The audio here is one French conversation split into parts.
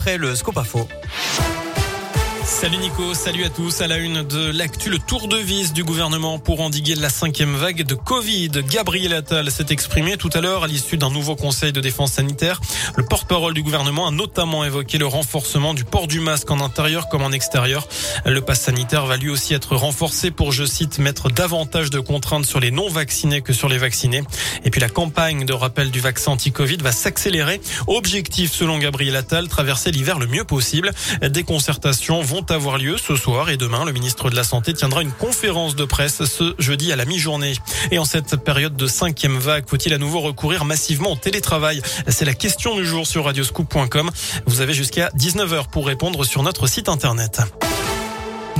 après le Scoop Info. Salut Nico, salut à tous. À la une de l'actu, le tour de vis du gouvernement pour endiguer la cinquième vague de Covid. Gabriel Attal s'est exprimé tout à l'heure à l'issue d'un nouveau conseil de défense sanitaire. Le porte-parole du gouvernement a notamment évoqué le renforcement du port du masque en intérieur comme en extérieur. Le pass sanitaire va lui aussi être renforcé pour, je cite, mettre davantage de contraintes sur les non-vaccinés que sur les vaccinés. Et puis la campagne de rappel du vaccin anti-Covid va s'accélérer. Objectif, selon Gabriel Attal, traverser l'hiver le mieux possible. Des concertations vont avoir lieu ce soir et demain. Le ministre de la Santé tiendra une conférence de presse ce jeudi à la mi-journée. Et en cette période de cinquième vague, faut-il à nouveau recourir massivement au télétravail? C'est la question du jour sur radioscoop.com. Vous avez jusqu'à 19h pour répondre sur notre site internet.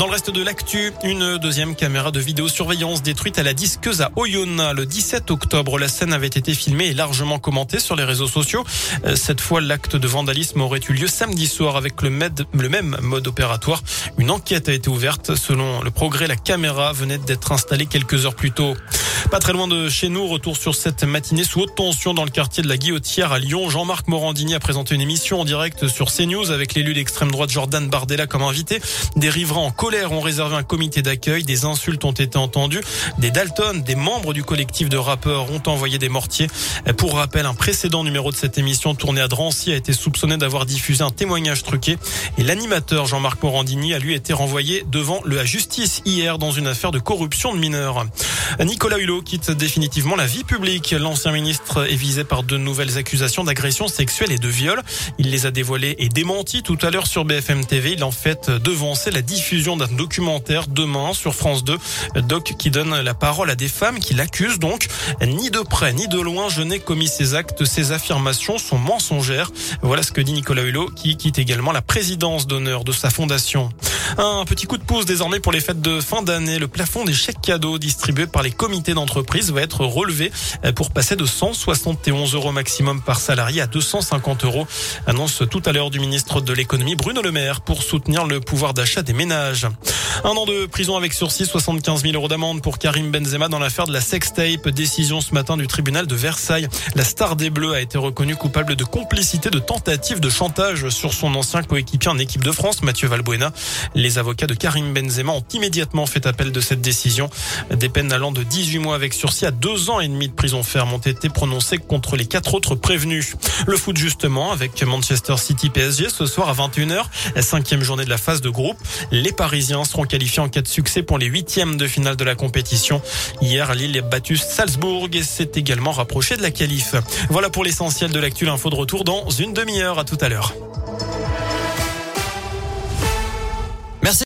Dans le reste de l'actu, une deuxième caméra de vidéosurveillance détruite à la disqueuse à Oyonnax le 17 octobre. La scène avait été filmée et largement commentée sur les réseaux sociaux. Euh, cette fois, l'acte de vandalisme aurait eu lieu samedi soir avec le, le même mode opératoire. Une enquête a été ouverte. Selon le progrès, la caméra venait d'être installée quelques heures plus tôt. Pas très loin de chez nous, retour sur cette matinée sous haute tension dans le quartier de la Guillotière à Lyon. Jean-Marc Morandini a présenté une émission en direct sur CNews avec l'élu d'extrême droite Jordan Bardella comme invité. Des riverains en colère ont réservé un comité d'accueil. Des insultes ont été entendues. Des Dalton, des membres du collectif de rappeurs ont envoyé des mortiers. Pour rappel, un précédent numéro de cette émission tourné à Drancy a été soupçonné d'avoir diffusé un témoignage truqué et l'animateur Jean-Marc Morandini a lui été renvoyé devant la justice hier dans une affaire de corruption de mineurs. Nicolas quitte définitivement la vie publique. L'ancien ministre est visé par de nouvelles accusations d'agression sexuelle et de viol. Il les a dévoilées et démenties tout à l'heure sur BFM TV. Il en fait devancer la diffusion d'un documentaire demain sur France 2. Doc qui donne la parole à des femmes qui l'accusent donc. Ni de près ni de loin, je n'ai commis ces actes. Ces affirmations sont mensongères. Voilà ce que dit Nicolas Hulot qui quitte également la présidence d'honneur de sa fondation. Un petit coup de pouce désormais pour les fêtes de fin d'année. Le plafond des chèques cadeaux distribués par les comités d'entreprise va être relevé pour passer de 171 euros maximum par salarié à 250 euros. Annonce tout à l'heure du ministre de l'économie Bruno Le Maire pour soutenir le pouvoir d'achat des ménages. Un an de prison avec sursis, 75 000 euros d'amende pour Karim Benzema dans l'affaire de la sextape. Décision ce matin du tribunal de Versailles. La star des Bleus a été reconnue coupable de complicité de tentative de chantage sur son ancien coéquipier en équipe de France, Mathieu Valbuena. Les avocats de Karim Benzema ont immédiatement fait appel de cette décision. Des peines allant de 18 mois avec sursis à deux ans et demi de prison ferme ont été prononcées contre les quatre autres prévenus. Le foot justement avec Manchester City PSG ce soir à 21h, la cinquième journée de la phase de groupe. Les Parisiens seront qualifiés en cas de succès pour les huitièmes de finale de la compétition. Hier, Lille a battu Salzbourg et s'est également rapproché de la qualif. Voilà pour l'essentiel de l'actu. Info de retour dans une demi-heure. À tout à l'heure.